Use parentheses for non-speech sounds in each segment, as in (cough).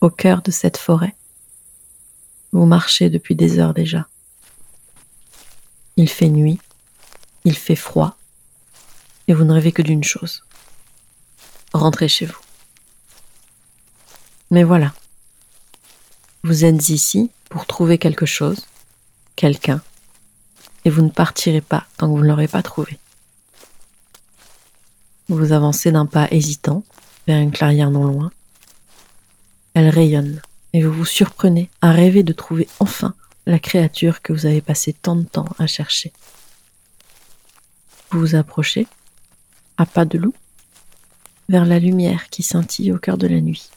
au cœur de cette forêt. Vous marchez depuis des heures déjà. Il fait nuit, il fait froid, et vous ne rêvez que d'une chose. Rentrez chez vous. Mais voilà. Vous êtes ici pour trouver quelque chose, quelqu'un, et vous ne partirez pas tant que vous ne l'aurez pas trouvé. Vous avancez d'un pas hésitant vers une clairière non loin. Elle rayonne et vous vous surprenez à rêver de trouver enfin la créature que vous avez passé tant de temps à chercher. Vous vous approchez, à pas de loup, vers la lumière qui scintille au cœur de la nuit.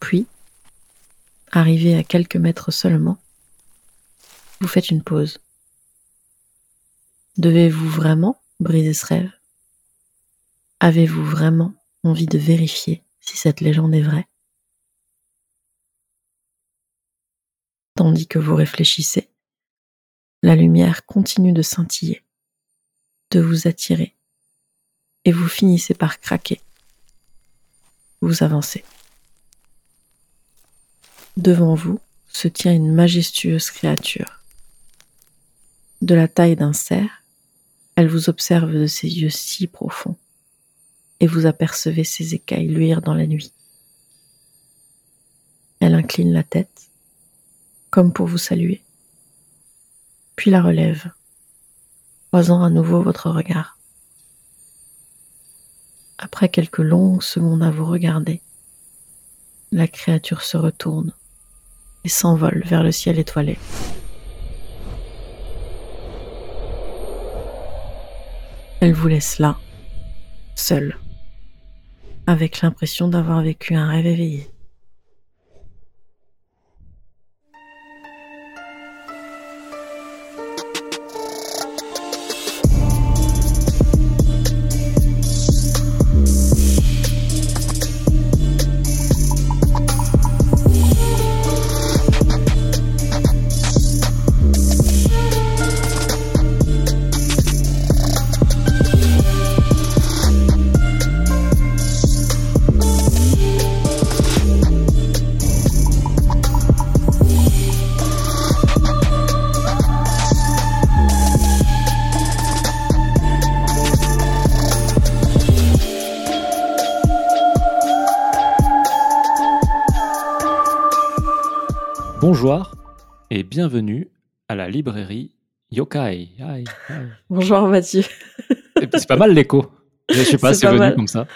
Puis, arrivé à quelques mètres seulement, vous faites une pause. Devez-vous vraiment briser ce rêve? Avez-vous vraiment envie de vérifier si cette légende est vraie? Tandis que vous réfléchissez, la lumière continue de scintiller, de vous attirer, et vous finissez par craquer. Vous avancez. Devant vous se tient une majestueuse créature. De la taille d'un cerf, elle vous observe de ses yeux si profonds et vous apercevez ses écailles luire dans la nuit. Elle incline la tête, comme pour vous saluer, puis la relève, croisant à nouveau votre regard. Après quelques longues secondes à vous regarder, la créature se retourne et s'envole vers le ciel étoilé. Elle vous laisse là, seule avec l'impression d'avoir vécu un rêve éveillé. Bonjour et bienvenue à la librairie Yokai. Bonjour Mathieu. c'est pas mal l'écho. Je sais pas, c'est venu comme ça.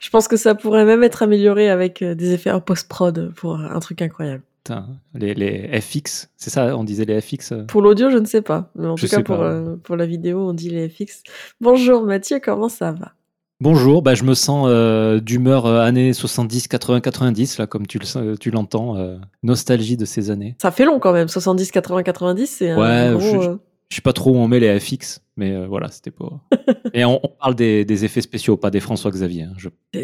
Je pense que ça pourrait même être amélioré avec euh, des effets en post-prod pour un truc incroyable. les, les, FX, c'est ça, on disait les FX euh Pour l'audio, je ne sais pas. Mais en tout cas, pour, euh, pour la vidéo, on dit les FX. Bonjour Mathieu, comment ça va? Bonjour, bah, je me sens euh, d'humeur euh, années 70, 80, 90, là, comme tu, le, tu l'entends, euh, nostalgie de ces années. Ça fait long quand même, 70, 80, 90, c'est ouais, un gros... Je, je, sais pas trop où on met les FX, mais voilà, c'était pas... (laughs) Et on, parle des, effets spéciaux, pas des François Xavier. Hein,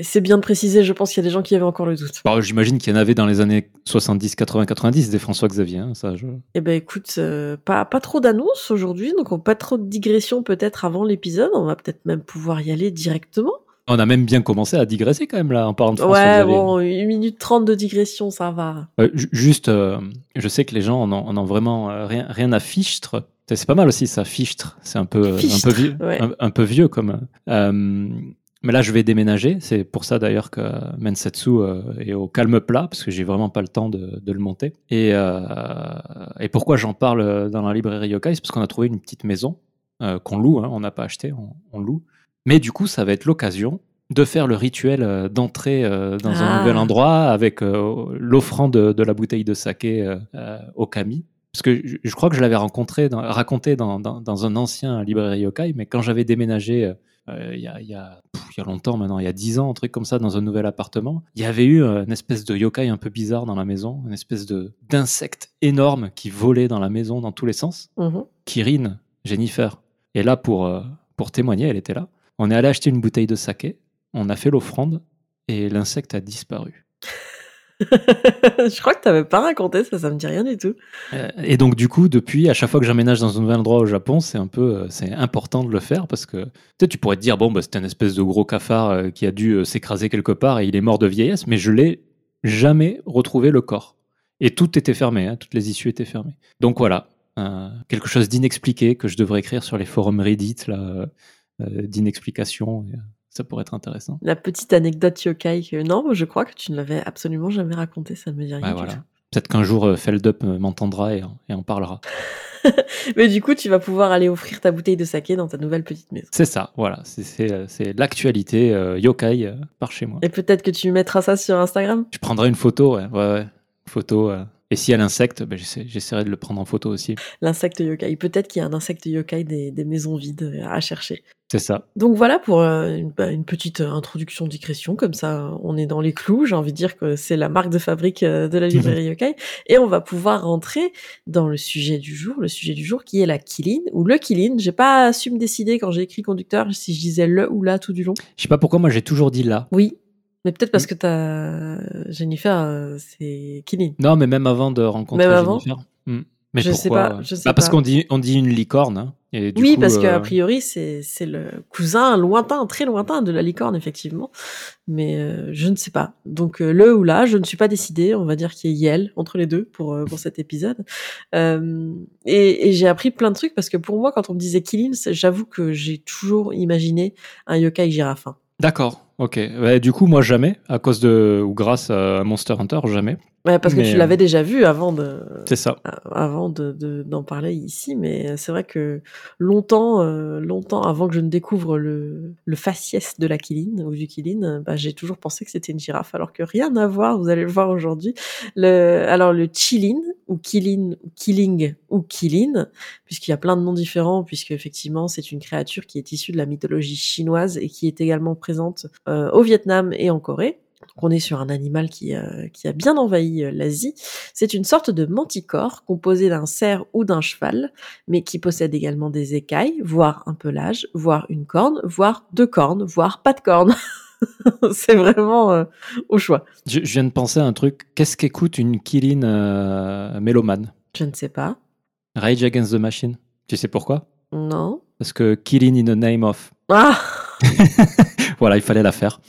c'est bien de préciser, je pense qu'il y a des gens qui avaient encore le doute. Bah, j'imagine qu'il y en avait dans les années 70, 80, 90 des François Xavier. Hein, ça, je... Eh ben écoute, pas, pas trop d'annonces aujourd'hui, donc pas trop de digressions peut-être avant l'épisode. On va peut-être même pouvoir y aller directement. On a même bien commencé à digresser quand même là en parlant de François Ouais, bon, une minute trente de digression, ça va. juste, je sais que les gens en ont, vraiment rien, rien à fichtre. C'est pas mal aussi ça, fichtre. C'est un peu, un peu vieux, un, peu vieux comme. mais là, je vais déménager. C'est pour ça d'ailleurs que Mensetsu est au calme plat parce que j'ai vraiment pas le temps de, le monter. Et, et pourquoi j'en parle dans la librairie Yokai, c'est parce qu'on a trouvé une petite maison qu'on loue. Hein. on n'a pas acheté, on loue mais du coup, ça va être l'occasion de faire le rituel euh, d'entrer euh, dans un nouvel ah. endroit avec euh, l'offrande de, la bouteille de saké au kami. Parce que je, crois que je l'avais rencontré, raconté dans, dans, un ancien librairie yokai, mais quand j'avais déménagé il y, a, y, a, y, a, longtemps maintenant, il y a dix ans, un truc comme ça, dans un nouvel appartement, il y avait eu une espèce de yokai un peu bizarre dans la maison, une espèce d'insecte énorme qui volait dans la maison dans tous les sens. Mmh Kirin, Jennifer. Et là, pour, pour témoigner, elle était là. On est allé acheter une bouteille de saké, on a fait l'offrande et l'insecte a disparu. (laughs) (laughs) je crois que tu n'avais pas raconté ça, ça me dit rien du tout. Euh, et donc du coup, depuis, à chaque fois que j'emménage dans un nouvel endroit au Japon, c'est un peu, euh, c'est important de le faire parce que peut-être tu pourrais te dire bon, bah, c'était un espèce de gros cafard euh, qui a dû s'écraser quelque part et il est mort de vieillesse, mais je l'ai jamais retrouvé le corps. Et tout était fermé, hein, toutes les issues étaient fermées. Donc voilà, quelque chose d'inexpliqué que je devrais écrire sur les forums Reddit, là, d'inexplication. Euh, ça pourrait être intéressant. La petite anecdote yokai, non, je crois que tu ne l'avais absolument jamais raconté, ça ne me dit rien. voilà. Peut-être qu'un jour euh, Feldup m'entendra et, et, en parlera. (laughs) Mais du coup, tu vas pouvoir aller offrir ta bouteille de saké dans ta nouvelle petite maison. C'est ça, voilà. C'est l'actualité yokai par chez moi. Et peut-être que tu mettras ça sur Instagram? Je prendrai une photo, ouais. ouais, ouais. Photo. Et s'il y a l'insecte, ben j'essaierai de le prendre en photo aussi. L'insecte yokai. Peut-être qu'il y a un insecte yokai des, des, maisons vides à chercher. C'est ça. Donc voilà pour euh, bah, une, petite euh, introduction digression. Comme ça, on est dans les clous. J'ai envie de dire que c'est la marque de fabrique euh, de la librairie (laughs) yokai. Et on va pouvoir rentrer dans le sujet du jour. Le sujet du jour qui est la Kilin ou le Kilin. J'ai pas su me décider quand j'ai écrit conducteur si je disais le ou la tout du long. Je sais pas pourquoi moi j'ai toujours dit là. Oui, mais peut-être parce que t'as Jennifer, euh, c'est Killing. Non, mais même avant de rencontrer même avant Jennifer. Hmm. Mais je sais pas. Je sais bah Parce qu'on dit, on dit une licorne. Hein, et du oui, parce qu'a euh, priori, c'est le cousin lointain, très lointain de la licorne, effectivement. Mais euh, je ne sais pas. Donc, le ou là, je ne suis pas décidée. On va dire qu'il y a Yel entre les deux pour, pour cet épisode. et, et j'ai appris plein de trucs parce que pour moi, quand on me disait Killing, j'avoue que j'ai toujours imaginé un yokai girafin. D'accord. Ok. du coup, moi, jamais, à cause de, ou grâce à Monster Hunter, jamais. Ouais, parce que tu l'avais déjà vu avant de. C'est ça. Avant de, d'en parler ici, mais c'est vrai que longtemps, euh, longtemps avant que je ne découvre le, le faciès de la Kiline ou du Kiline, bah, j'ai toujours pensé que c'était une girafe, alors que rien à voir. Vous allez le voir aujourd'hui. Le, alors le Chilin ou Kilin ou Killing ou Kilin, puisqu'il y a plein de noms différents, puisque effectivement c'est une créature qui est issue de la mythologie chinoise et qui est également présente euh, au Vietnam et en Corée. Donc on est sur un animal qui, euh, qui a bien envahi euh, l'Asie. C'est une sorte de manticore composé d'un cerf ou d'un cheval, mais qui possède également des écailles, voire un pelage, voire une corne, voire deux cornes, voire pas de cornes. (laughs) c'est vraiment euh, au choix. Je, viens de penser à un truc. Qu'est-ce qu'écoute une Kirin mélomane? Je ne sais pas. Rage Against the Machine. Tu sais pourquoi? Non. Parce que Kirin in the name of. Ah (laughs) voilà, il fallait la faire.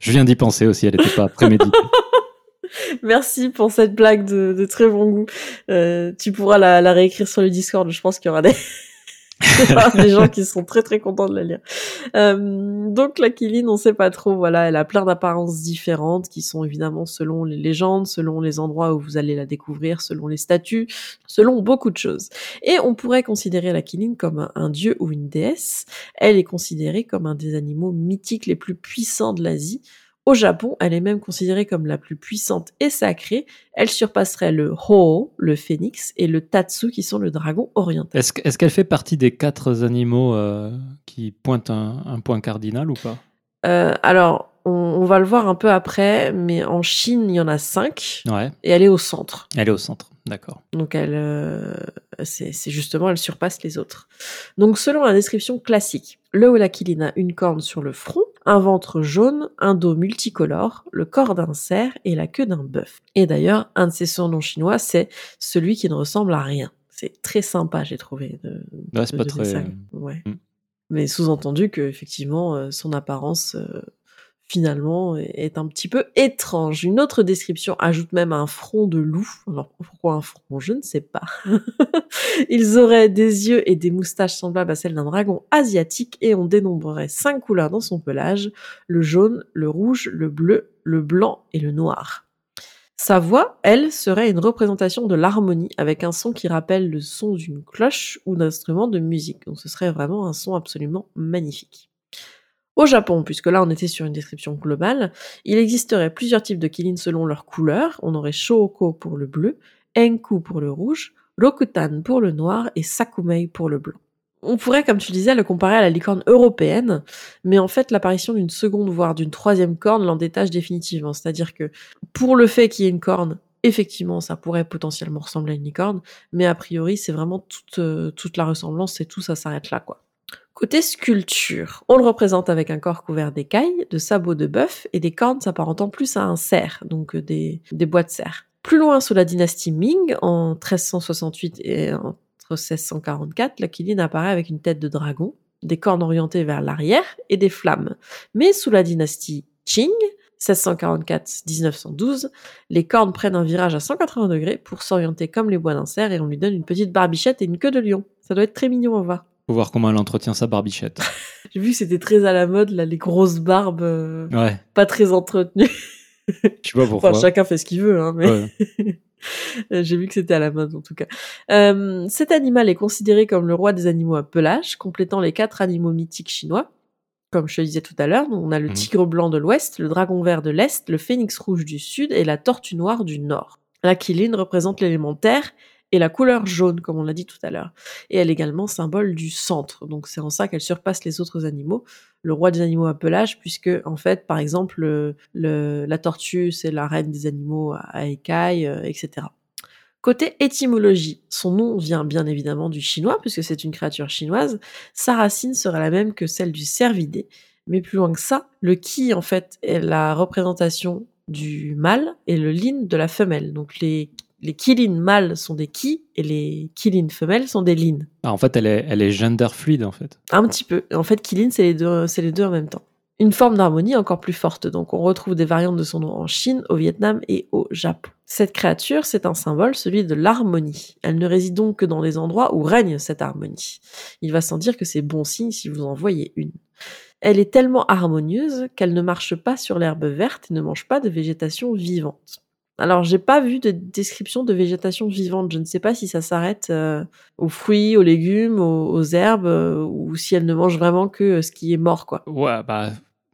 Je viens d'y penser aussi, elle n'était pas préméditée. (laughs) Merci pour cette blague de, très bon goût. Euh, tu pourras la, la, réécrire sur le Discord. Je pense qu'il y aura des, (laughs) des gens qui sont très très contents de la lire. Euh, donc la Kiline, on sait pas trop. Voilà, elle a plein d'apparences différentes qui sont évidemment selon les légendes, selon les endroits où vous allez la découvrir, selon les statues, selon beaucoup de choses. Et on pourrait considérer la Kiline comme un dieu ou une déesse. Elle est considérée comme un des animaux mythiques les plus puissants de l'Asie au Japon, elle est même considérée comme la plus puissante et sacrée. Elle surpasserait le Ho, le phénix, et le Tatsu, qui sont le dragon oriental. Est-ce qu'elle fait partie des quatre animaux euh, qui pointent un, point cardinal ou pas? Euh, Alors, on, va le voir un peu après, mais en Chine, il y en a cinq. Ouais. Et elle est au centre. Elle est au centre, d'accord. Donc, elle, euh, c'est justement, elle surpasse les autres. Donc, selon la description classique, le Holakilin a une corne sur le front, un ventre jaune, un dos multicolore, le corps d'un cerf et la queue d'un bœuf. Et d'ailleurs, un de ses surnoms chinois, c'est celui qui ne ressemble à rien. C'est très sympa, j'ai trouvé. De, c'est pas très. Ouais. Mm. Mais sous-entendu que effectivement, euh, son apparence euh, finalement est un petit peu étrange. Une autre description ajoute même un front de loup. Alors pourquoi un front? Je ne sais pas. (laughs) Ils auraient des yeux et des moustaches semblables à celles d'un dragon asiatique et on dénombrerait cinq couleurs dans son pelage, le jaune, le rouge, le bleu, le blanc et le noir. Sa voix, elle, serait une représentation de l'harmonie avec un son qui rappelle le son d'une cloche ou d'un instrument de musique. Donc ce serait vraiment un son absolument magnifique. Au Japon, puisque là on était sur une description globale, il existerait plusieurs types de kilin selon leur couleur. On aurait Shooko pour le bleu, Enku pour le rouge, Rokutan pour le noir et Sakumei pour le blanc. On pourrait, comme tu disais, le comparer à la licorne européenne, mais en fait, l'apparition d'une seconde, voire d'une troisième corne l'en détache définitivement. C'est-à-dire que, pour le fait qu'il y ait une corne, effectivement, ça pourrait potentiellement ressembler à une licorne, mais a priori, c'est vraiment toute, euh, toute la ressemblance, c'est tout, ça s'arrête là, quoi. Côté sculpture, on le représente avec un corps couvert d'écailles, de sabots de bœuf et des cornes s'apparentant plus à un cerf, donc euh, des, des bois de cerf. Plus loin sous la dynastie Ming, en 1368 et entre 1644, la Kiline apparaît avec une tête de dragon, des cornes orientées vers l'arrière et des flammes. Mais sous la dynastie Qing, 1644-1912, les cornes prennent un virage à 180 degrés pour s'orienter comme les bois d'un cerf et on lui donne une petite barbichette et une queue de lion. Ça doit être très mignon à voir. Faut voir comment elle entretient sa barbichette. (laughs) J'ai vu que c'était très à la mode, là, les grosses barbes euh, pas très entretenues. Je sais pas pourquoi. chacun fait ce qu'il veut, hein, mais... (laughs) J'ai vu que c'était à la mode en tout cas. Euh, cet animal est considéré comme le roi des animaux à pelage, complétant les quatre animaux mythiques chinois comme je te disais tout à l'heure, on a le mmh. tigre blanc de l'ouest, le dragon vert de l'est, le phénix rouge du sud et la tortue noire du nord. La quiline représente l'élément terre et la couleur jaune, comme on l'a dit tout à l'heure. Et elle est également symbole du centre. Donc c'est en ça qu'elle surpasse les autres animaux, le roi des animaux à pelage, puisque en fait, par exemple, la tortue, c'est la reine des animaux à écailles, euh, etc. Côté étymologie, son nom vient bien évidemment du chinois, puisque c'est une créature chinoise. Sa racine serait la même que celle du cervidé. Mais plus loin que ça, le ki, en fait, est la représentation du mâle et le lin de la femelle. Donc les, les kilines mâles sont des ki et les kilines femelles sont des lin. Ah, en fait, elle est, elle est gender fluide, en fait. Un petit peu. En fait, kiline, c'est les deux, c'est les deux en même temps une forme d'harmonie encore plus forte. Donc on retrouve des variantes de son nom en Chine, au Vietnam et au Japon. Cette créature, c'est un symbole, celui de l'harmonie. Elle ne réside donc que dans les endroits où règne cette harmonie. Il va sans dire que c'est bon signe si vous en voyez une. Elle est tellement harmonieuse qu'elle ne marche pas sur l'herbe verte et ne mange pas de végétation vivante. Alors, j'ai pas vu de description de végétation vivante. Je ne sais pas si ça s'arrête euh, aux fruits, aux légumes, aux, herbes, euh, ou si elle ne mange vraiment que ce qui est mort, quoi. Ouais, bah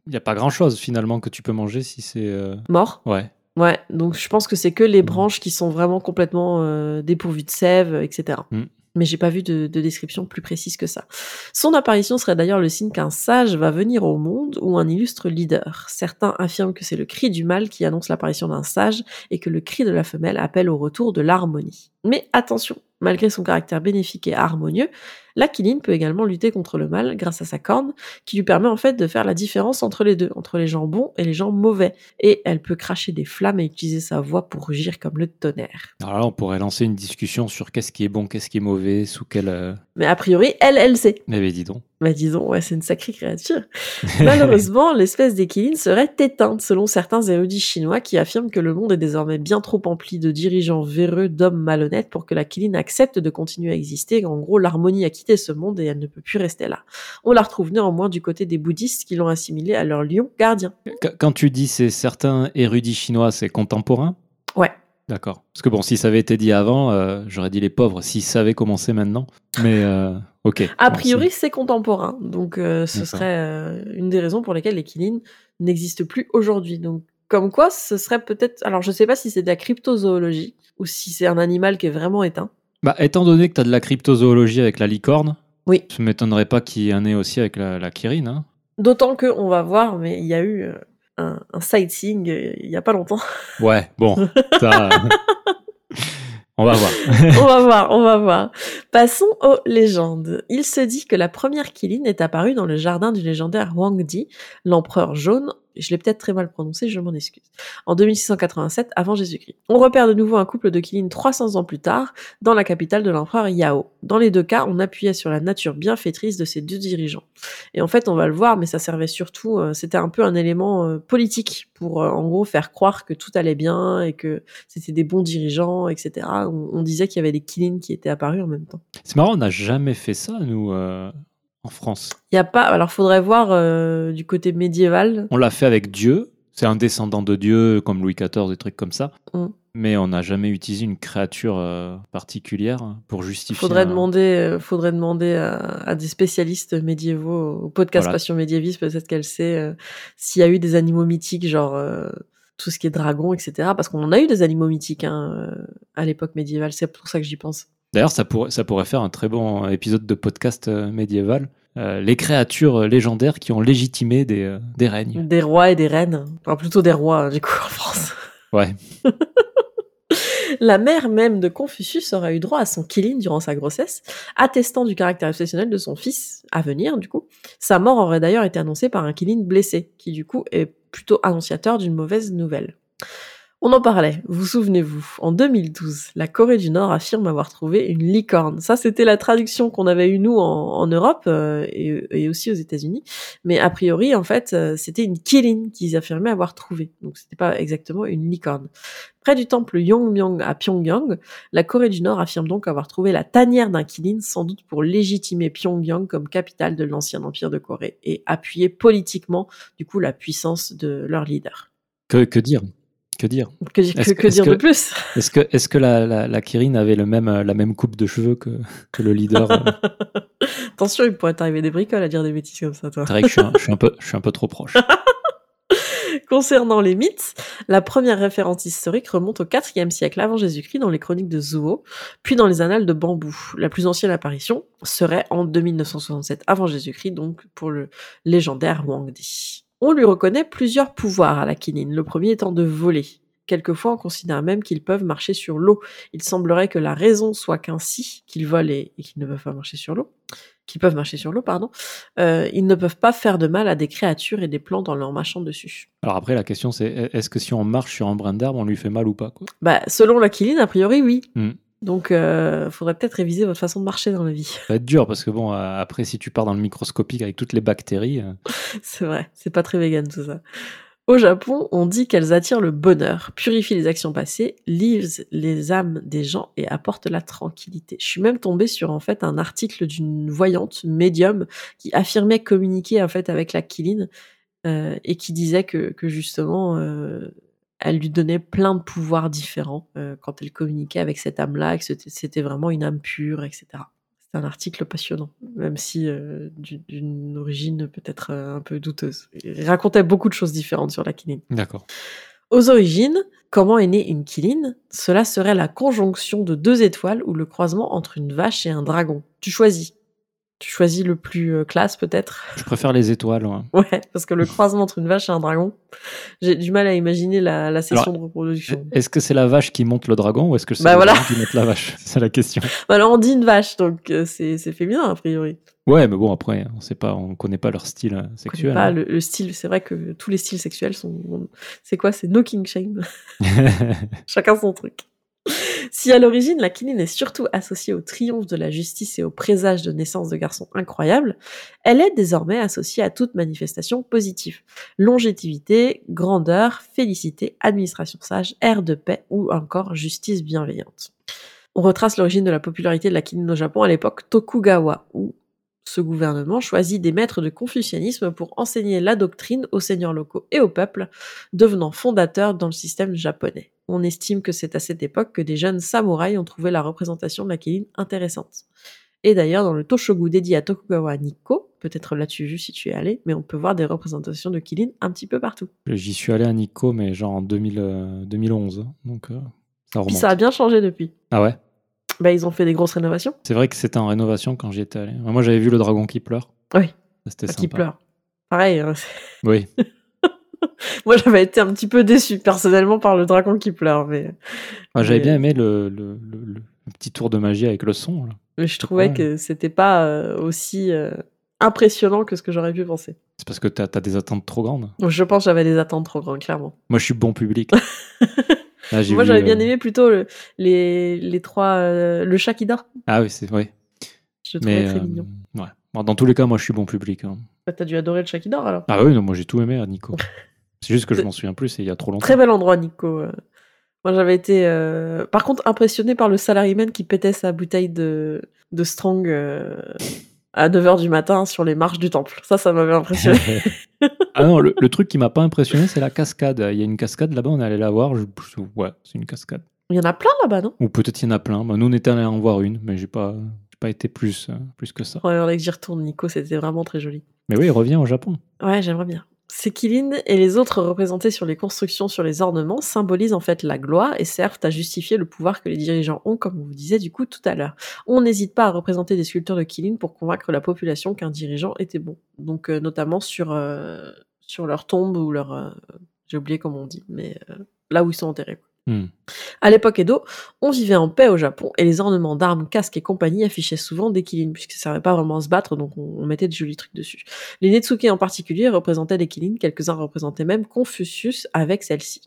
il n'y a pas grand-chose finalement que tu peux manger si c'est... Euh, Mort? Ouais. Ouais, donc je pense que c'est que les branches qui sont vraiment complètement euh, dépourvues de sève, etc. Mm. Mais j'ai pas vu de, de, description plus précise que ça. Son apparition serait d'ailleurs le signe qu'un sage va venir au monde ou un illustre leader. Certains affirment que c'est le cri du mâle qui annonce l'apparition d'un sage et que le cri de la femelle appelle au retour de l'harmonie. Mais attention, malgré son caractère bénéfique et harmonieux, L'aquiline peut également lutter contre le mal grâce à sa corne, qui lui permet en fait de faire la différence entre les deux, entre les gens bons et les gens mauvais. Et elle peut cracher des flammes et utiliser sa voix pour rugir comme le tonnerre. Alors là, on pourrait lancer une discussion sur qu'est-ce qui est bon, qu'est-ce qui est mauvais, sous quel... Euh, Mais a priori, elle, elle sait. Mais, mais dis donc. Bah disons, ouais, c'est une sacrée créature. (laughs) Malheureusement, l'espèce d'équiline serait éteinte selon certains érudits chinois qui affirment que le monde est désormais bien trop empli de dirigeants véreux, d'hommes malhonnêtes pour que la quiline accepte de continuer à exister. En gros, l'harmonie a quitté ce monde et elle ne peut plus rester là. On la retrouve néanmoins du côté des bouddhistes qui l'ont assimilée à leur lion gardien. Quand tu dis c'est certains érudits chinois, c'est contemporain Ouais. D'accord. Parce que bon, si ça avait été dit avant, euh, j'aurais dit les pauvres, s'ils savaient commencer maintenant. Mais euh, ok. A priori, c'est contemporain. Donc euh, ce serait une des raisons pour lesquelles les kilines n'existent plus aujourd'hui. Donc comme quoi, ce serait peut-être... Alors je sais pas si c'est de la cryptozoologie ou si c'est un animal qui est vraiment éteint. Bah, étant donné que tu as de la cryptozoologie avec la licorne, oui. je m'étonnerais pas qu'il y en ait aussi avec la, la. Hein. D'autant que on va voir, mais il y a eu un, sightseeing euh, il y a pas longtemps. Ouais, bon, (laughs) ça, on va voir. (laughs) on va voir, on va voir. Passons aux légendes. Il se dit que la première Kilin est apparue dans le jardin du légendaire Wang Di, l'empereur jaune, je l'ai peut-être très mal prononcé, je m'en excuse, en 2687 avant Jésus-Christ. On repère de nouveau un couple de Kilin 300 ans plus tard, dans la capitale de l'empereur Yao. Dans les deux cas, on appuyait sur la nature bienfaitrice de ces deux dirigeants. Et en fait, on va le voir, mais ça servait surtout, euh, c'était un peu un élément euh, politique pour, euh, en gros, faire croire que tout allait bien et que c'était des bons dirigeants, etc. On, disait qu'il y avait des Kilin qui étaient apparus en même temps. C'est marrant, on n'a jamais fait ça, nous en France Il y a pas. Alors, faudrait voir euh, du côté médiéval. On l'a fait avec Dieu. C'est un descendant de Dieu, comme Louis XIV, des trucs comme ça. Mm. Mais on n'a jamais utilisé une créature euh, particulière pour justifier. Faudrait demander, euh, faudrait demander à, des spécialistes médiévaux, au podcast Passion médiéviste, peut-être qu'elle sait s'il y a eu des animaux mythiques, genre tout ce qui est dragon, etc. Parce qu'on en a eu des animaux mythiques hein, à l'époque médiévale. C'est pour ça que j'y pense. D'ailleurs, ça pourrait, ça pourrait faire un très bon épisode de podcast euh, médiéval. Euh, les créatures légendaires qui ont légitimé des, euh, des règnes. Des rois et des reines. Enfin, plutôt des rois, hein, du coup, en France. Ouais. (laughs) La mère même de Confucius aurait eu droit à son kilin durant sa grossesse, attestant du caractère exceptionnel de son fils à venir, du coup. Sa mort aurait d'ailleurs été annoncée par un kilin blessé, qui du coup est plutôt annonciateur d'une mauvaise nouvelle. On en parlait, vous souvenez-vous, en 2012, la Corée du Nord affirme avoir trouvé une licorne. Ça, c'était la traduction qu'on avait eue, nous, en, Europe euh, et, aussi aux États-Unis. Mais a priori, en fait, euh, c'était une kirin qu'ils affirmaient avoir trouvé. Donc, c'était pas exactement une licorne. Près du temple Yongmyong à Pyongyang, la Corée du Nord affirme donc avoir trouvé la tanière d'un kirin, sans doute pour légitimer Pyongyang comme capitale de l'ancien empire de Corée et appuyer politiquement, du coup, la puissance de leur leader. Que, que dire? Que dire? Que, dire de plus? Est-ce que, est que la, la, Kirin avait le même, la même coupe de cheveux que, le leader euh? (laughs) Attention, il pourrait t'arriver des bricoles à dire des bêtises comme ça, toi. C'est vrai que je suis, un, peu, (laughs) je suis un peu trop proche. (laughs) Concernant les mythes, la première référence historique remonte au IVe siècle avant Jésus-Christ dans les chroniques de Zuo, puis dans les annales de Bambou. La plus ancienne apparition serait en 2967 avant Jésus-Christ, donc pour le légendaire Wang Di. On lui reconnaît plusieurs pouvoirs à la quinine, le premier étant de voler. Quelquefois, on considère même qu'ils peuvent marcher sur l'eau. Il semblerait que la raison soit qu'ainsi, qu'ils volent et, qu'ils ne peuvent pas marcher sur l'eau, qu'ils peuvent marcher sur l'eau, pardon, euh, ils ne peuvent pas faire de mal à des créatures et des plantes en leur marchant dessus. Alors après, la question c'est, est-ce que si on marche sur un brin d'herbe, on lui fait mal ou pas quoi? Bah, selon la Kiline, a priori, oui. Hmm. Donc, euh, faudrait peut-être réviser votre façon de marcher dans la vie. Ça va être dur parce que bon, euh, après, si tu pars dans le microscopique avec toutes les bactéries. Euh, (laughs) c'est vrai, c'est pas très vegan tout ça. Au Japon, on dit qu'elles attirent le bonheur, purifient les actions passées, lisent les âmes des gens et apportent la tranquillité. Je suis même tombée sur en fait un article d'une voyante médium qui affirmait communiquer en fait avec la Kiline euh, et qui disait que, que justement euh, elle lui donnait plein de pouvoirs différents euh, quand elle communiquait avec cette âme-là, que c'était vraiment une âme pure, etc. C'est un article passionnant, même si euh, d'une origine peut-être euh, un peu douteuse. Il racontait beaucoup de choses différentes sur la kiline. D'accord. Aux origines, comment est née une kiline? Cela serait la conjonction de deux étoiles ou le croisement entre une vache et un dragon. Tu choisis. Tu choisis le plus euh, classe peut-être Je préfère les étoiles. Ouais. (laughs) ouais, parce que le croisement entre une vache et un dragon, j'ai du mal à imaginer la, la session de reproduction. Est-ce que c'est la vache qui monte le dragon ou est-ce que c'est bah le dragon qui monte la vache? (laughs) C'est la question. Bah alors on dit une vache, donc euh, c'est féminin a priori. Ouais, mais bon après, on sait pas, on connaît pas leur style euh, sexuel. Pas hein. le, le, style. C'est vrai que tous les styles sexuels sont. C'est quoi? C'est no king shame. (laughs) Chacun son truc. Si à l'origine la quinine est surtout associée au triomphe de la justice et au présage de naissance de garçons incroyables, elle est désormais associée à toute manifestation positive. Longévité, grandeur, félicité, administration sage, air de paix ou encore justice bienveillante. On retrace l'origine de la popularité de la quinine au Japon à l'époque Tokugawa, où ce gouvernement choisit des maîtres de confucianisme pour enseigner la doctrine aux seigneurs locaux et au peuple, devenant fondateur dans le système japonais. On estime que c'est à cette époque que des jeunes samouraïs ont trouvé la représentation de la Kirin intéressante. Et d'ailleurs, dans le Toshogu dédié à Tokugawa Nikko, peut-être l'as-tu vu si tu es allé, mais on peut voir des représentations de Kirin un petit peu partout. J'y suis allé à Nikko, mais genre en 2011, euh, donc euh, ça remonte. ça a bien changé depuis. Ah ouais? Bah, ils ont fait des grosses rénovations. C'est vrai que c'était en rénovation quand j'y étais allé. Moi, j'avais vu le dragon qui pleure. Oui. C'était Qui pleure. Pareil. Hein, oui. (laughs) (laughs) Moi, j'avais été un petit peu déçu personnellement par le dragon qui pleure, mais. j'avais bien aimé le, le, petit tour de magie avec le son. Là. Mais je trouvais que c'était pas euh, aussi euh, impressionnant que ce que j'aurais pu penser. C'est parce que tu as, des attentes trop grandes. Je pense que j'avais des attentes trop grandes, clairement. Moi, je suis bon public. (laughs) Ah, Moi, j'avais bien euh, aimé plutôt les, les trois. Euh, le chat qui dort. Ah oui, c'est vrai. Je trouvais très euh, mignon. Ouais. dans tous les cas, moi, je suis bon public. Hein. Bah, T'as dû adorer le chat qui dort alors Ah oui, non, moi, j'ai tout aimé à Nico. (laughs) c'est juste que je m'en souviens plus, c'est il y a trop longtemps. Très bel endroit, Nico. Moi, j'avais été, par contre, impressionné par le salaryman qui pétait sa bouteille de, de Strong à 9h du matin sur les marches du temple. Ça, ça m'avait impressionné. (laughs) (laughs) ah non, le, truc qui m'a pas impressionné, c'est la cascade. Il y a une cascade là-bas, on est allé la voir. Ouais, c'est une cascade. Il y en a plein là-bas, non? Ou peut-être il y en a plein. Bah, nous, on était allé en voir une, mais j'ai pas, pas été plus, euh, plus que ça. Ouais, on que j'y retourne, Nico, c'était vraiment très joli. Mais oui, reviens au Japon. Ouais, j'aimerais bien. Ces kilines et les autres représentés sur les constructions, sur les ornements, symbolisent en fait la gloire et servent à justifier le pouvoir que les dirigeants ont, comme vous disait du coup tout à l'heure. On n'hésite pas à représenter des sculptures de kilines pour convaincre la population qu'un dirigeant était bon. Donc euh, notamment sur, euh, sur leur tombe ou leur... Euh, j'ai oublié comment on dit, mais là où ils sont enterrés. Hmm. À l'époque Edo, on vivait en paix au Japon et les ornements d'armes, casques et compagnie affichaient souvent des kilines puisque ça servait pas vraiment à se battre donc on, mettait des jolis trucs dessus. Les Netsuke en particulier représentaient des kilines, quelques-uns représentaient même Confucius avec celle-ci.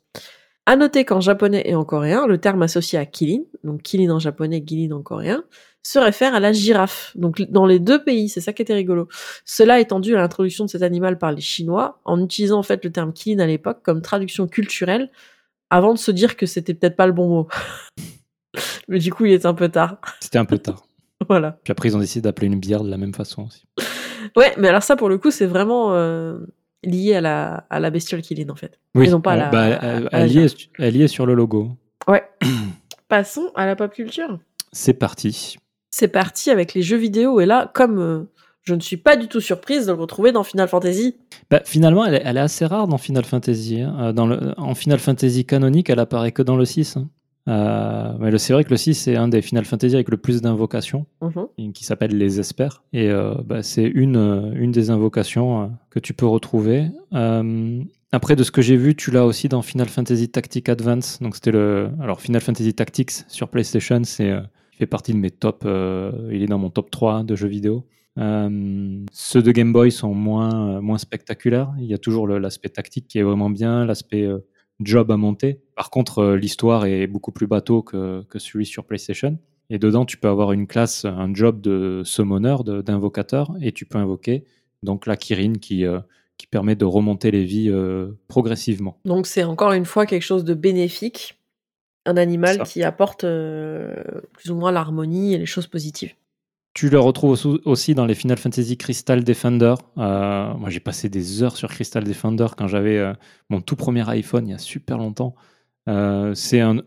À noter qu'en japonais et en coréen, le terme associé à kilin, donc kilin en japonais, gilin en coréen, se réfère à la girafe. Donc dans les deux pays, c'est ça qui était rigolo. Cela est dû à l'introduction de cet animal par les Chinois, en utilisant en fait le terme kilin à l'époque comme traduction culturelle, avant de se dire que c'était peut-être pas le bon mot. (laughs) Mais du coup, il est un peu tard. (laughs) C'était un peu tard. voilà. Puis après, ils ont décidé d'appeler une bière de la même façon aussi. Ouais, mais alors ça, pour le coup, c'est vraiment euh, lié à la, à la bestiole qu'il est, en fait. Oui, Ils pas la, bah, elle, y est, sur le logo. Ouais. (clears throat) Passons à la pop culture. C'est parti. C'est parti avec les jeux vidéo. Et là, comme euh, je ne suis pas du tout surprise de le retrouver dans Final Fantasy. Bah, finalement, elle est, assez rare dans Final Fantasy. Hein. Euh, dans le, en Final Fantasy canonique, elle apparaît que dans le 6. Euh, mais c'est vrai que le 6 c'est un des Final Fantasy avec le plus d'invocations, mhm. qui s'appelle les Espers. Et euh, bah, c'est une, euh, une des invocations que tu peux retrouver. après, de ce que j'ai vu, tu l'as aussi dans Final Fantasy Tactics Advance. Donc c'était le, alors Final Fantasy Tactics sur PlayStation, c'est, fait partie de mes top, il est dans mon top 3 de jeux vidéo. Ceux de Game Boy sont moins, moins spectaculaires. Il y a toujours l'aspect tactique qui est vraiment bien, l'aspect job à monter. Par contre, euh, l'histoire est beaucoup plus bateau que, que, celui sur PlayStation. Et dedans, tu peux avoir une classe, un job de summoner, d'invocateur, et tu peux invoquer donc la Kirin qui, euh, qui permet de remonter les vies euh, progressivement. Donc c'est encore une fois quelque chose de bénéfique, un animal qui apporte plus ou moins l'harmonie et les choses positives. Tu le retrouves aussi dans les Final Fantasy Crystal Defender. Euh, moi, j'ai passé des heures sur Crystal Defender quand j'avais euh, mon tout premier iPhone il y a super longtemps. Euh, c'est un,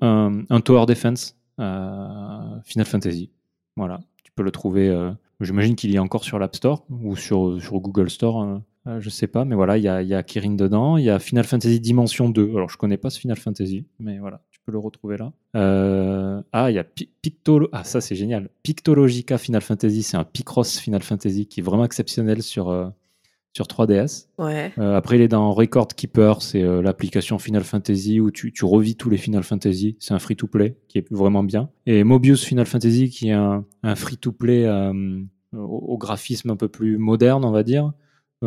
Tower Defense Final Fantasy. Voilà, tu peux le trouver. J'imagine qu'il est encore sur l'App Store ou sur, sur Google Store. Je sais pas, mais voilà, il y a, y a Kirin dedans. Il y a Final Fantasy Dimension 2. Alors, je connais pas ce Final Fantasy, mais voilà peux le retrouver là. Euh, ah, il y a Pictolo. Ah, ça c'est génial. Pictologica Final Fantasy, c'est un Picross Final Fantasy qui est vraiment exceptionnel sur, euh, sur 3DS. Ouais. Euh, après, il est dans Record Keeper, c'est l'application Final Fantasy où tu, tu revis tous les Final Fantasy. C'est un free-to-play qui est vraiment bien. Et Mobius Final Fantasy qui est un, un free-to-play au, graphisme un peu plus moderne, on va dire.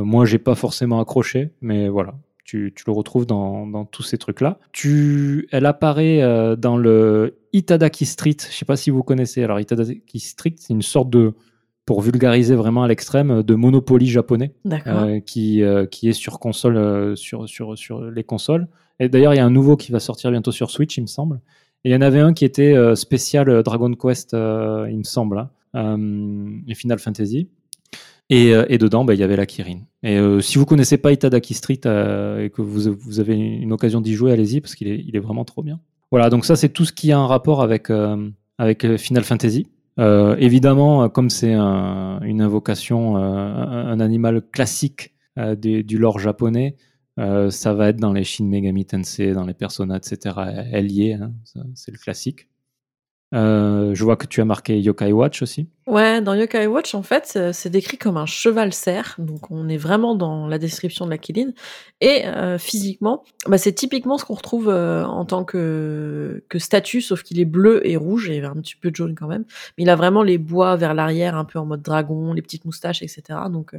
Moi, j'ai pas forcément accroché, mais voilà tu, le retrouves dans, tous ces trucs-là. Tu, elle apparaît euh, dans le Itadaki Street. Je ne sais pas si vous connaissez. Alors, Itadaki Street, c'est une sorte de, pour vulgariser vraiment à l'extrême, de Monopoly japonais euh, qui, euh, qui est sur console, sur, sur, sur les consoles. Et d'ailleurs, il y a un nouveau qui va sortir bientôt sur Switch, il me semble. Et il y en avait un qui était spécial Dragon Quest, il me semble, hein, et Final Fantasy. Euh, et, dedans, bah, il y avait la Kirin. Et euh, si vous connaissez pas Itadaki Street euh, et que vous, vous, avez une occasion d'y jouer, allez-y parce qu'il est, vraiment trop bien. Voilà, donc ça c'est tout ce qui a un rapport avec, Final Fantasy. évidemment, comme c'est une invocation, un, animal classique du lore japonais, ça va être dans les Shin Megami Tensei, dans les Persona, etc. Elle est, hein, c'est le classique. je vois que tu as marqué Yokai Watch aussi. Ouais, dans Yokai Watch, en fait, c'est décrit comme un cheval cerf, donc on est vraiment dans la description de la Kirin. Et euh, physiquement, bah, c'est typiquement ce qu'on retrouve euh, en tant que, que statue, sauf qu'il est bleu et rouge, et un petit peu jaune quand même. Mais il a vraiment les bois vers l'arrière, un peu en mode dragon, les petites moustaches, etc. Donc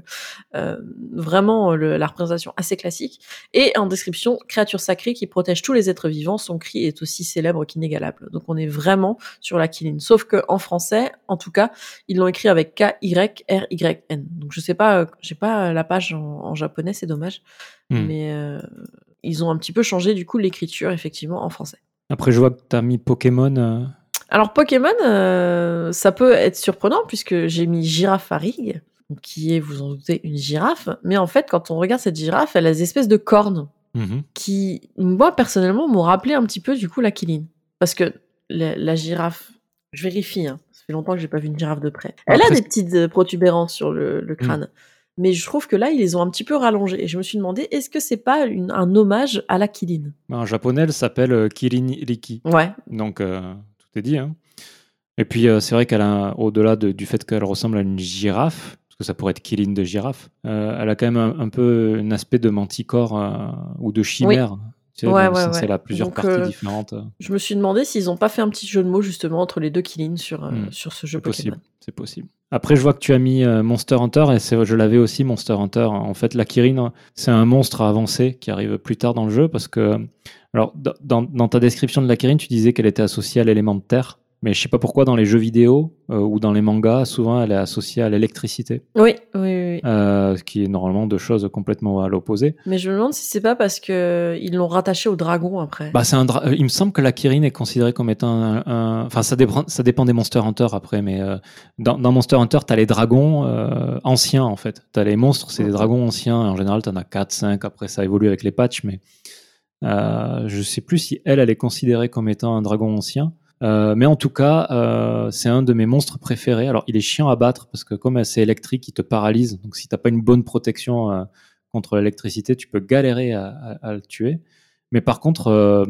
euh, vraiment la représentation assez classique. Et en description, créature sacrée qui protège tous les êtres vivants, son cri est aussi célèbre qu'inégalable. Donc on est vraiment sur la Kirin. Sauf que en français, en tout cas, ils l'ont écrit avec K-Y-R-Y-N. Donc je sais pas, euh, j'ai pas la page en, japonais, c'est dommage. Hmm. Mais euh, ils ont un petit peu changé du coup l'écriture effectivement en français. Après, je vois que tu as mis Pokémon. Euh. Alors Pokémon, ça peut être surprenant puisque j'ai mis Girafarig, qui est, vous en doutez, une girafe. Mais en fait, quand on regarde cette girafe, elle a des espèces de cornes mhm. qui, moi personnellement, m'ont rappelé un petit peu du coup la Kiline. Parce que la girafe, je vérifie, hein, fait longtemps que j'ai pas vu une girafe de près. Elle a des petites euh, protubérances sur le, mm. crâne. Mais je trouve que là, ils les ont un petit peu rallongées. Et je me suis demandé, est-ce que c'est pas un hommage à la Kirin En japonais, elle s'appelle euh, Kirin Riki. Ouais. Donc, euh, tout est dit. Hein. Et puis, c'est vrai qu'elle a, au-delà du fait qu'elle ressemble à une girafe, parce que ça pourrait être Kirin de girafe, elle a quand même un, peu un aspect de manticore ou de chimère. Tu ouais, ouais, plusieurs parties différentes. Je me suis demandé s'ils n'ont pas fait un petit jeu de mots justement entre les deux Killing sur, hmm. sur ce jeu Pokémon. C'est possible. Après, je vois que tu as mis Monster Hunter et je l'avais aussi Monster Hunter. En fait, la Kirin, c'est un monstre à avancer qui arrive plus tard dans le jeu parce que, alors, dans, dans ta description de la Kirin, tu disais qu'elle était associée à l'élément de terre. Mais je sais pas pourquoi dans les jeux vidéo euh, ou dans les mangas, souvent elle est associée à l'électricité. Oui, oui, oui. Euh, ce qui est normalement deux choses complètement à l'opposé. Mais je me demande si c'est pas parce que ils l'ont rattaché au dragon après. Bah c'est un euh, il me semble que la Kirin est considérée comme étant un, enfin ça dépend ça dépend des Monster Hunter après mais dans, dans, Monster Hunter tu as les dragons anciens en fait. Tu as les monstres, c'est des dragons anciens en général tu en as 4 5 après ça évolue avec les patchs mais je sais plus si elle elle est considérée comme étant un dragon ancien. Euh, mais en tout cas, euh, c'est un de mes monstres préférés. Alors, il est chiant à battre parce que comme c'est électrique, il te paralyse. Donc, si t'as pas une bonne protection euh, contre l'électricité, tu peux galérer à, le tuer. Mais par contre,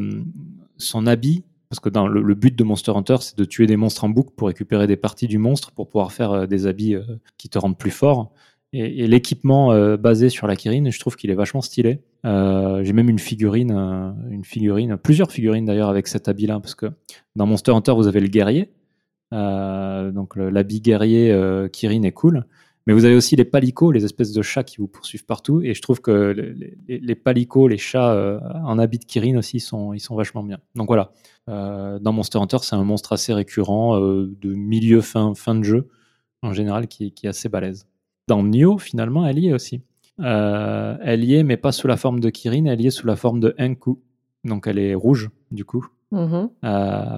son habit, parce que le, but de Monster Hunter, c'est de tuer des monstres en boucle pour récupérer des parties du monstre pour pouvoir faire des habits qui te rendent plus fort. Et, et l'équipement basé sur la Kirin, je trouve qu'il est vachement stylé. Euh, j'ai même une figurine, euh, une figurine, plusieurs figurines d'ailleurs avec cet habit-là, parce que dans Monster Hunter vous avez le guerrier, euh, donc l'habit guerrier Kirin est cool, mais vous avez aussi les palicots, les espèces de chats qui vous poursuivent partout, et je trouve que les, les, palicots, les chats en habit de Kirin aussi, sont, ils sont vachement bien. Donc voilà, dans Monster Hunter c'est un monstre assez récurrent de milieu fin fin de jeu en général qui, qui est assez balèze. Dans Nioh finalement elle y est aussi. Euh, elle y est, mais pas sous la forme de Kirin, elle y est sous la forme de Enku. Donc elle est rouge, du coup. Mm-hmm. Euh,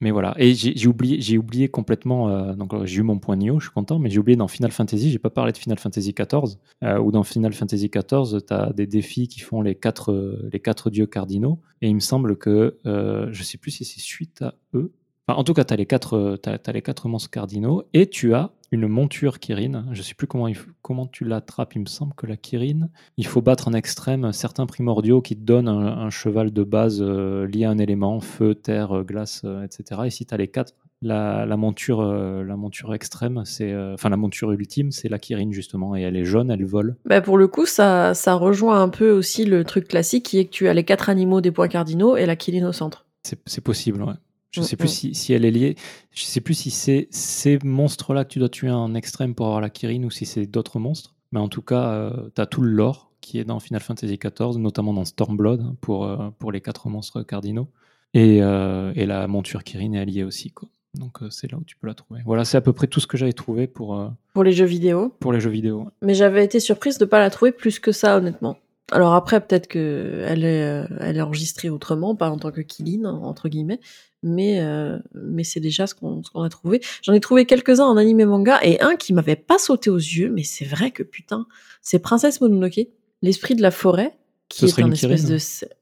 mais voilà. Et j'ai oublié, complètement. Euh, donc j'ai eu mon point Nio, je suis content, mais j'ai oublié dans Final Fantasy, j'ai pas parlé de Final Fantasy XIV. où dans Final Fantasy XIV, tu as des défis qui font les quatre, les quatre dieux cardinaux. Et il me semble que, je sais plus si c'est suite à eux. Enfin, en tout cas, tu as, les quatre, as les quatre monstres cardinaux et tu as une monture Kirin. Je ne sais plus comment, comment tu l'attrapes. Il me semble que la Kirin, il faut battre en extrême certains primordiaux qui te donnent un, cheval de base euh, lié à un élément, feu, terre, glace, euh, etc. Et si tu as les quatre, la, monture, euh, la monture extrême, c'est, enfin la monture ultime, c'est la Kirin justement. Et elle est jaune, elle vole. Bah pour le coup, ça, ça rejoint un peu aussi le truc classique qui est que tu as les quatre animaux des points cardinaux et la Kirin au centre. C'est possible, ouais. Je sais plus si, si, elle est liée. Je sais plus si c'est ces monstres-là que tu dois tuer en extrême pour avoir la Kirin ou si c'est d'autres monstres. Mais en tout cas, euh, tu as tout le lore qui est dans Final Fantasy XIV, notamment dans Stormblood hein, pour, euh, pour les quatre monstres cardinaux. Et, euh, et la monture Kirin est alliée aussi. Quoi. Donc c'est là où tu peux la trouver. Voilà, c'est à peu près tout ce que j'avais trouvé pour... pour les jeux vidéo Pour les jeux vidéo. Mais j'avais été surprise de ne pas la trouver plus que ça, honnêtement. Alors après, peut-être que elle est, elle est enregistrée autrement, pas en tant que Kilin, entre guillemets, mais euh, mais c'est déjà ce qu'on a trouvé. J'en ai trouvé quelques-uns en anime manga et un qui m'avait pas sauté aux yeux, mais c'est vrai que putain, c'est Princesse Mononoke, l'esprit de la forêt, qui est un espèce de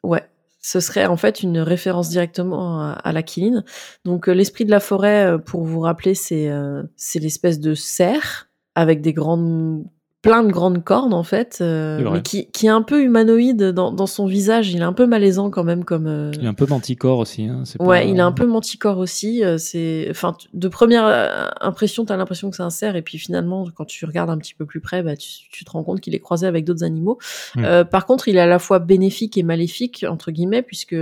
ouais. Ce serait en fait une référence directement à, la Kiline. Donc euh, l'esprit de la forêt, euh, pour vous rappeler, c'est c'est l'espèce de cerf avec des grandes plein de grandes cornes en fait, euh, mais qui, qui est un peu humanoïde dans, dans, son visage. Il est un peu malaisant quand même comme. Euh, il est un peu manticore aussi. Hein, ouais, il est un peu manticore aussi. Euh, c'est, enfin, de première impression, t'as l'impression que c'est un cerf, et puis finalement, quand tu regardes un petit peu plus près, bah, tu, tu te rends compte qu'il est croisé avec d'autres animaux. Hmm. par contre, il est à la fois bénéfique et maléfique entre guillemets, puisque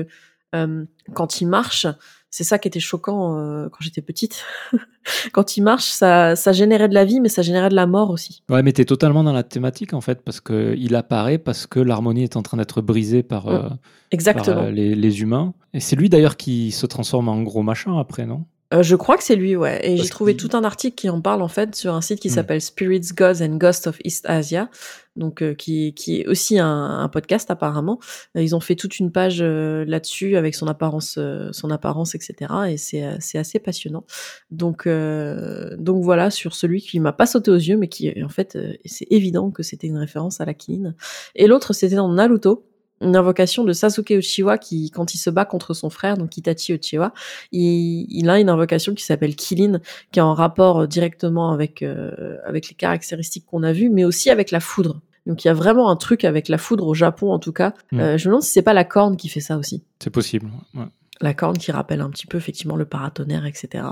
quand il marche, c'est ça qui était choquant euh, quand j'étais petite. (laughs) quand il marche, ça, ça générait de la vie, mais ça générait de la mort aussi. Ouais, mais t'es totalement dans la thématique en fait, parce que il apparaît parce que l'harmonie est en train d'être brisée par, euh, Exactement. Euh, les, les, humains. Et c'est lui d'ailleurs qui se transforme en gros machin après, non? Euh, je crois que c'est lui, ouais. Et j'ai trouvé tout un article qui en parle en fait sur un site qui hmm. s'appelle Spirits, Gods and Ghosts of East Asia, donc euh, qui, qui est aussi un, un podcast apparemment. Euh, ils ont fait toute une page là-dessus avec son apparence, son apparence, etc. Et c'est c'est assez passionnant. Donc donc voilà sur celui qui m'a pas sauté aux yeux, mais qui en fait c'est évident que c'était une référence à la Kin. Et l'autre c'était dans Naruto une invocation de Sasuke Uchiwa qui, quand il se bat contre son frère, donc Itachi Uchiwa, il, il a une invocation qui s'appelle Kilin, qui est en rapport directement avec euh, avec les caractéristiques qu'on a vues, mais aussi avec la foudre. Donc il y a vraiment un truc avec la foudre au Japon en tout cas. Mm. Euh, je me demande si c'est pas la corne qui fait ça aussi. C'est possible. Ouais. La corne qui rappelle un petit peu effectivement le paratonnerre, etc.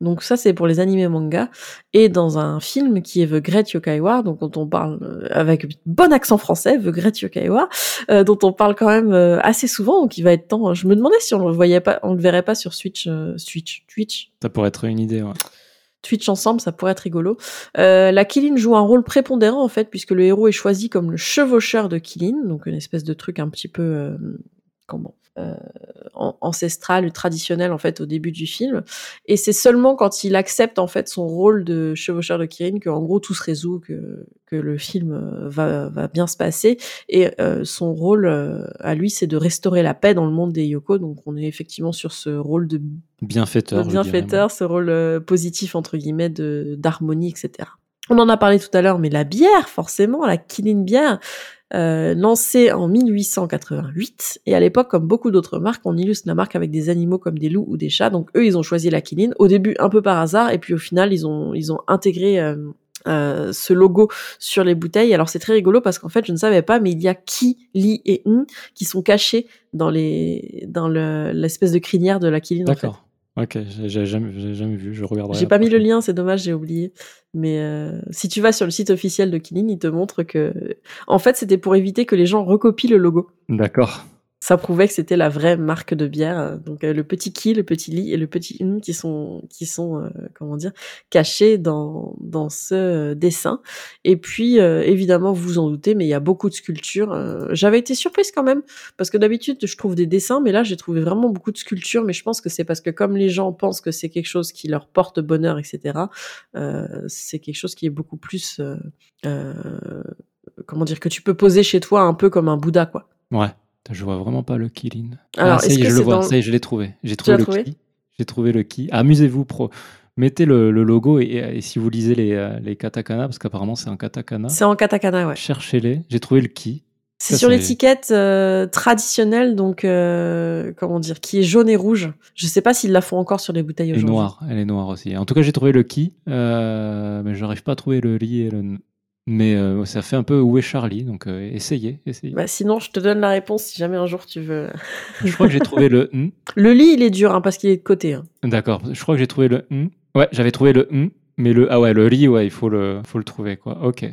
Donc ça, c'est pour les animés manga. Et dans un film qui est The Great Yokaiwa, donc dont on parle euh, avec bon accent français, The Great Yokaiwa, euh, dont on parle quand même euh, assez souvent. Donc il va être temps. Je me demandais si on le voyait pas, on le verrait pas sur Switch, Switch, Twitch. Ça pourrait être une idée. Ouais. Twitch ensemble, ça pourrait être rigolo. Euh, la Kilin joue un rôle prépondérant en fait, puisque le héros est choisi comme le chevaucheur de Kilin, donc une espèce de truc un petit peu euh, comment euh, ancestral ou traditionnel en fait au début du film. Et c'est seulement quand il accepte en fait son rôle de chevaucheur de Kirin que en gros tout se résout, que, que le film euh, va, va bien se passer. Et euh, son rôle à lui, c'est de restaurer la paix dans le monde des Yoko. Donc on est effectivement sur ce rôle de bienfaiteur, bienfaiteur, ce rôle positif entre guillemets de d'harmonie, etc. On en a parlé tout à l'heure, mais la bière, forcément, la Kilin bière, euh, lancé en 1888. Et à l'époque, comme beaucoup d'autres marques, on illustre la marque avec des animaux comme des loups ou des chats. Donc eux, ils ont choisi la Kirin. Au début, un peu par hasard, et puis au final, ils ont ils ont intégré euh, euh, ce logo sur les bouteilles. Alors c'est très rigolo parce qu'en fait, je ne savais pas, mais il y a Ki, Li et Un qui sont cachés dans les dans l'espèce de crinière de la. D'accord. Ok, j'ai jamais, jamais, vu, je regarderai. J'ai pas mis le lien, c'est dommage, j'ai oublié. Mais euh, si tu vas sur le site officiel de Killing, il te montre que, en fait, c'était pour éviter que les gens recopient le logo. D'accord ça prouvait que c'était la vraie marque de bière. Donc euh, le petit qui, le petit lit et le petit une qui sont qui sont euh, comment dire cachés dans dans ce euh, dessin. Et puis évidemment vous vous en doutez, mais il y a beaucoup de sculptures. J'avais été surprise quand même parce que d'habitude je trouve des dessins, mais là j'ai trouvé vraiment beaucoup de sculptures. Mais je pense que c'est parce que comme les gens pensent que c'est quelque chose qui leur porte bonheur, etc. c'est quelque chose qui est beaucoup plus comment dire que tu peux poser chez toi un peu comme un Bouddha quoi. Ouais. Je vois vraiment pas le Kirin. Alors, ah, ça y est, je le vois, ça y est, je l'ai trouvé. J'ai trouvé le trouvé J'ai trouvé le ki. Amusez-vous, pro. Mettez le, logo et, si vous lisez les, euh, les katakana, parce qu'apparemment c'est en katakana. C'est en katakana, ouais. Cherchez-les. J'ai trouvé le ki. C'est sur l'étiquette euh, traditionnelle, donc euh, comment dire, qui est jaune et rouge. Je sais pas s'ils la font encore sur les bouteilles aujourd'hui. Elle est noire, elle est noire aussi. En tout cas, j'ai trouvé le ki, mais je n'arrive pas à trouver le li et le, mais euh, ça fait un peu où est Charlie, donc euh, essayez, essayez. Bah, sinon, je te donne la réponse si jamais un jour tu veux. je crois que j'ai trouvé le (laughs) Le lit, il est dur hein, parce qu'il est de côté. Hein. D'accord, je crois que j'ai trouvé le Ouais, j'avais trouvé le mais le ah ouais, le riz, ouais, il faut le faut le trouver quoi. Ok.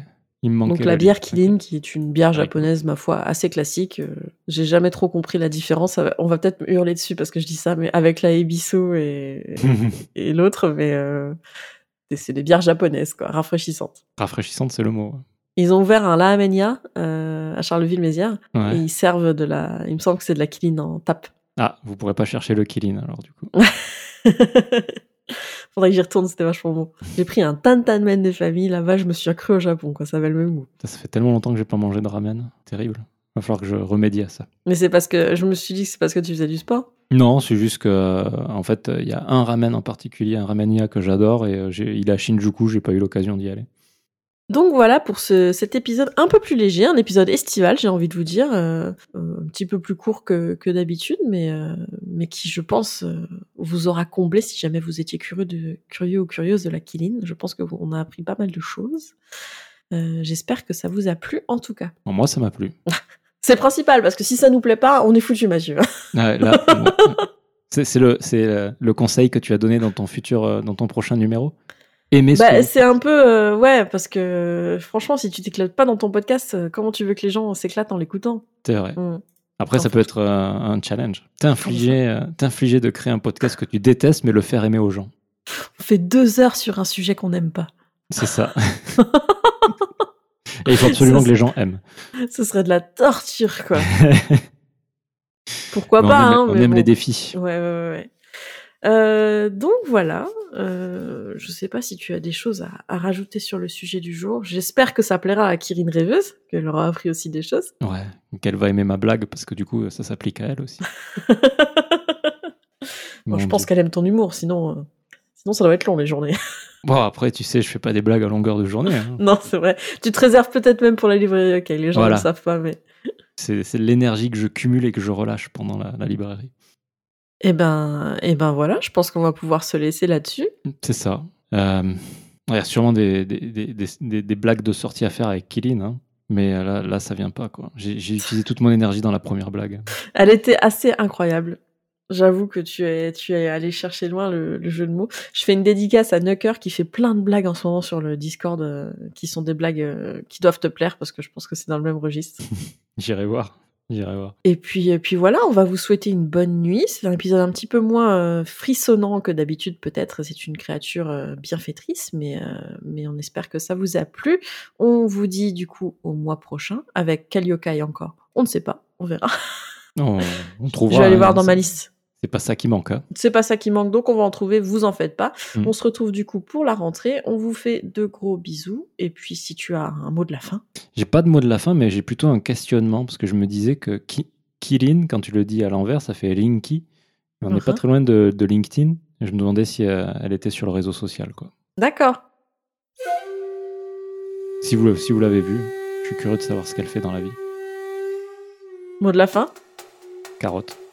Il me Donc la bière Kilin, qui est une bière japonaise, ma foi, assez classique. Euh, j'ai jamais trop compris la différence. On va peut-être hurler dessus parce que je dis ça, mais avec la Ebisu et, (laughs) et l'autre, mais c'est des bières japonaises, quoi, rafraîchissantes. Rafraîchissantes, c'est le mot. Ils ont ouvert un La euh, à Charleville-Mézières et ils servent de la. Il me semble que c'est de la Kirin en tape. Ah, vous pourrez pas chercher le Kirin alors du coup. (laughs) Faudrait que j'y retourne, c'était vachement bon. J'ai pris un tantanmen des familles, là-bas, je me suis accru au Japon, quoi, ça avait le même goût. Ça, fait tellement longtemps que j'ai pas mangé de ramen, terrible. Va falloir que je remédie à ça. Mais c'est parce que je me suis dit que c'est parce que tu faisais du sport Non, c'est juste que en fait, il y a un ramen en particulier, un ramenia que j'adore et euh, il est à Shinjuku, j'ai pas eu l'occasion d'y aller. Donc voilà pour cet épisode un peu plus léger, un épisode estival, j'ai envie de vous dire, euh, euh, un petit peu plus court que, d'habitude, mais, mais qui, je pense, vous aura comblé si jamais vous étiez curieux, de, curieux ou curieuse de la Kilin. Je pense qu'on a appris pas mal de choses. J'espère que ça vous a plu, en tout cas. moi, ça m'a plu. (laughs) C'est principal, parce que si ça nous plaît pas, on est foutu, Mathieu. (laughs) c'est le, euh, le conseil que tu as donné dans ton futur, euh, dans ton prochain numéro Aimer bah, C'est un peu, euh, ouais, parce que franchement, si tu t'éclates pas dans ton podcast, comment tu veux que les gens s'éclatent en l'écoutant? C'est vrai. Mm. Après, ça peut être un challenge. T'infliger, t'infliger de créer un podcast que tu détestes, mais le faire aimer aux gens. On fait deux heures sur un sujet qu'on n'aime pas. C'est ça. (laughs) Et il faut absolument que les gens aiment. Ce serait de la torture, quoi. (laughs) Pourquoi pas On aime, hein, les défis. Ouais, ouais, ouais. Euh, donc voilà, euh, je sais pas si tu as des choses à, rajouter sur le sujet du jour. J'espère que ça plaira à Kirin Rêveuse, qu'elle aura appris aussi des choses. Ouais, qu'elle va aimer ma blague parce que du coup ça s'applique à elle aussi. (laughs) bon, je pense qu'elle aime ton humour, sinon, euh, sinon ça doit être long les journées. Bon, après, tu sais, je fais pas des blagues à longueur de journée. Hein. (laughs) non, c'est vrai. Tu te réserves peut-être même pour la librairie, ok, les gens ne le savent pas, mais. (laughs) C'est l'énergie que je cumule et que je relâche pendant la, librairie. Eh ben, eh ben voilà, je pense qu'on va pouvoir se laisser là-dessus. C'est ça. Euh, il y a sûrement des, des, des, blagues de sortie à faire avec Kilin, hein. mais là, là, ça vient pas. quoi. J'ai utilisé toute mon énergie dans la première blague. Elle était assez incroyable. J'avoue que tu es, tu es allé chercher loin le, jeu de mots. Je fais une dédicace à Nucker qui fait plein de blagues en ce moment sur le Discord, euh, qui sont des blagues euh, qui doivent te plaire parce que je pense que c'est dans le même registre. (laughs) J'irai voir. J'irai voir. Et puis, et puis voilà, on va vous souhaiter une bonne nuit. C'est un épisode un petit peu moins euh, frissonnant que d'habitude, peut-être. C'est une créature bienfaitrice, mais, mais on espère que ça vous a plu. On vous dit du coup au mois prochain avec quel yokai encore. On ne sait pas, on verra. on (laughs) trouvera. Je vais aller voir dans ma liste. C'est pas ça qui manque. Hein. C'est pas ça qui manque, donc on va en trouver, vous en faites pas. Mm. On se retrouve du coup pour la rentrée. On vous fait de gros bisous. Et puis si tu as un mot de la fin. J'ai pas de mot de la fin, mais j'ai plutôt un questionnement parce que je me disais que Kirin, quand tu le dis à l'envers, ça fait Linky. On n'est pas uh-huh. très loin de, LinkedIn. je me demandais si euh, elle, était sur le réseau social. quoi. D'accord. Si vous, si vous l'avez vu, je suis curieux de savoir ce qu'elle fait dans la vie. Mot de la fin Carotte.